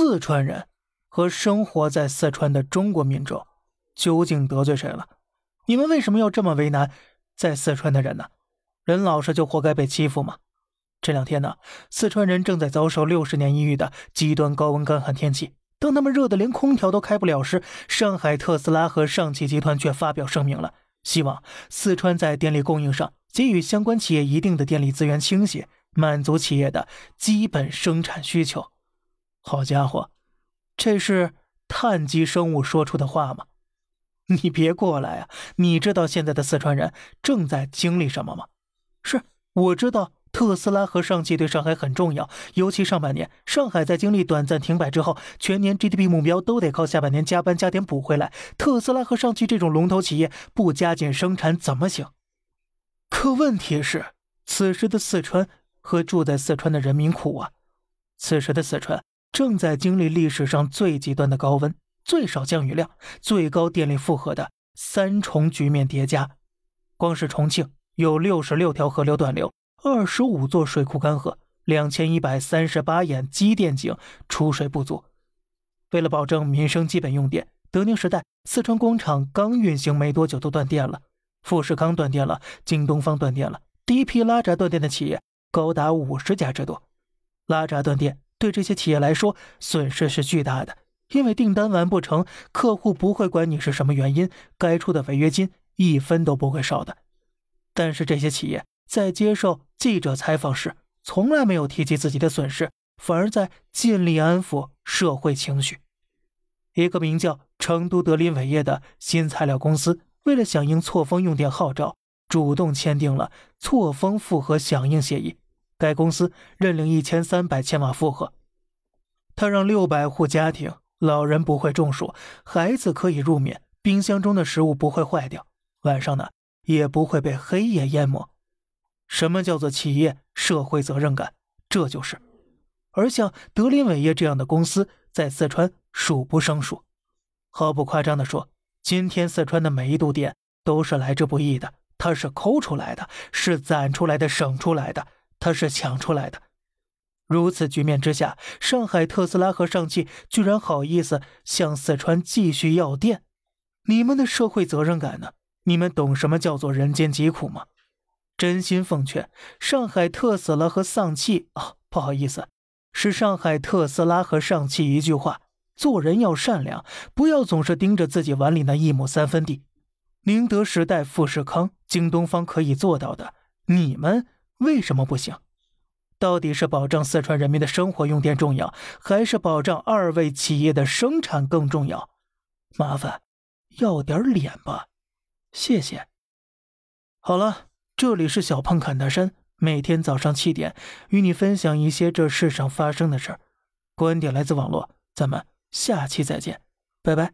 四川人和生活在四川的中国民众究竟得罪谁了？你们为什么要这么为难在四川的人呢？人老实就活该被欺负吗？这两天呢，四川人正在遭受六十年一遇的极端高温干旱天气。当他们热得连空调都开不了时，上海特斯拉和上汽集团却发表声明了，希望四川在电力供应上给予相关企业一定的电力资源倾斜，满足企业的基本生产需求。好家伙，这是碳基生物说出的话吗？你别过来啊！你知道现在的四川人正在经历什么吗？是，我知道。特斯拉和上汽对上海很重要，尤其上半年，上海在经历短暂停摆之后，全年 GDP 目标都得靠下半年加班加点补回来。特斯拉和上汽这种龙头企业不加紧生产怎么行？可问题是，此时的四川和住在四川的人民苦啊！此时的四川正在经历历史上最极端的高温、最少降雨量、最高电力负荷的三重局面叠加。光是重庆有六十六条河流断流。二十五座水库干涸，两千一百三十八眼机电井出水不足。为了保证民生基本用电，德宁时代四川工厂刚运行没多久就断电了，富士康断电了，京东方断电了，第一批拉闸断电的企业高达五十家之多。拉闸断电对这些企业来说损失是巨大的，因为订单完不成，客户不会管你是什么原因，该出的违约金一分都不会少的。但是这些企业。在接受记者采访时，从来没有提及自己的损失，反而在尽力安抚社会情绪。一个名叫成都德林伟业的新材料公司，为了响应错峰用电号召，主动签订了错峰负荷响应协议。该公司认领一千三百千瓦负荷，他让六百户家庭老人不会中暑，孩子可以入眠，冰箱中的食物不会坏掉，晚上呢也不会被黑夜淹没。什么叫做企业社会责任感？这就是。而像德林伟业这样的公司，在四川数不胜数。毫不夸张地说，今天四川的每一度电都是来之不易的，它是抠出来的，是攒出来的，省出来的，他是抢出来的。如此局面之下，上海特斯拉和上汽居然好意思向四川继续要电？你们的社会责任感呢？你们懂什么叫做人间疾苦吗？真心奉劝上海特斯拉和上汽啊，不好意思，是上海特斯拉和上汽一句话：做人要善良，不要总是盯着自己碗里那一亩三分地。宁德时代、富士康、京东方可以做到的，你们为什么不行？到底是保障四川人民的生活用电重要，还是保障二位企业的生产更重要？麻烦要点脸吧，谢谢。好了。这里是小胖侃大山，每天早上七点与你分享一些这世上发生的事儿。观点来自网络，咱们下期再见，拜拜。